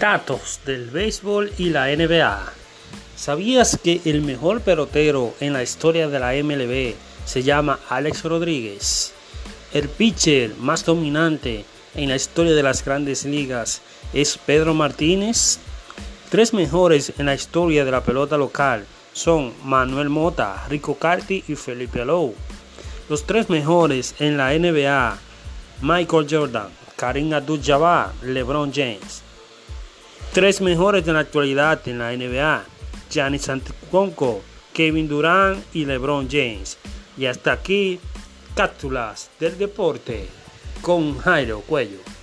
Datos del béisbol y la NBA. ¿Sabías que el mejor pelotero en la historia de la MLB se llama Alex Rodríguez? El pitcher más dominante en la historia de las grandes ligas es Pedro Martínez. Tres mejores en la historia de la pelota local son Manuel Mota, Rico Carti y Felipe Lowe. Los tres mejores en la NBA, Michael Jordan, Karim Abdul-Jabbar, LeBron James. Tres mejores de la actualidad en la NBA, Giannis Antetokounmpo, Kevin Durant y LeBron James. Y hasta aquí, cápsulas del deporte con Jairo Cuello.